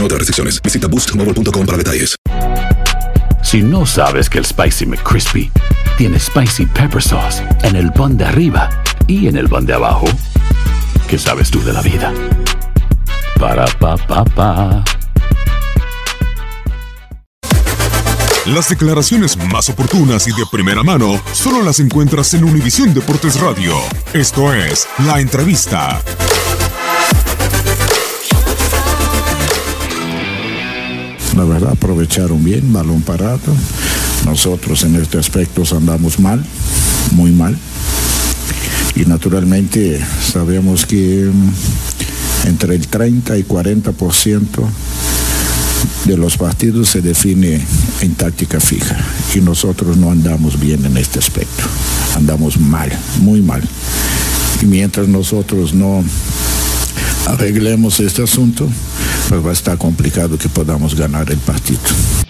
Aplican otras restricciones. Visita boostmobile.com para detalles. Si no sabes que el Spicy McCrispy tiene Spicy Pepper Sauce en el pan de arriba y en el pan de abajo, ¿qué sabes tú de la vida? Para, pa, pa, pa. Las declaraciones más oportunas y de primera mano solo las encuentras en Univisión Deportes Radio. Esto es La Entrevista. La verdad, aprovecharon bien, balón parado. Nosotros en este aspecto andamos mal, muy mal. Y naturalmente sabemos que mm, entre el 30 y 40% de los partidos se define en táctica fija. Y nosotros no andamos bien en este aspecto. Andamos mal, muy mal. Y mientras nosotros no arreglemos este asunto, vai estar complicado que podamos ganhar o partido.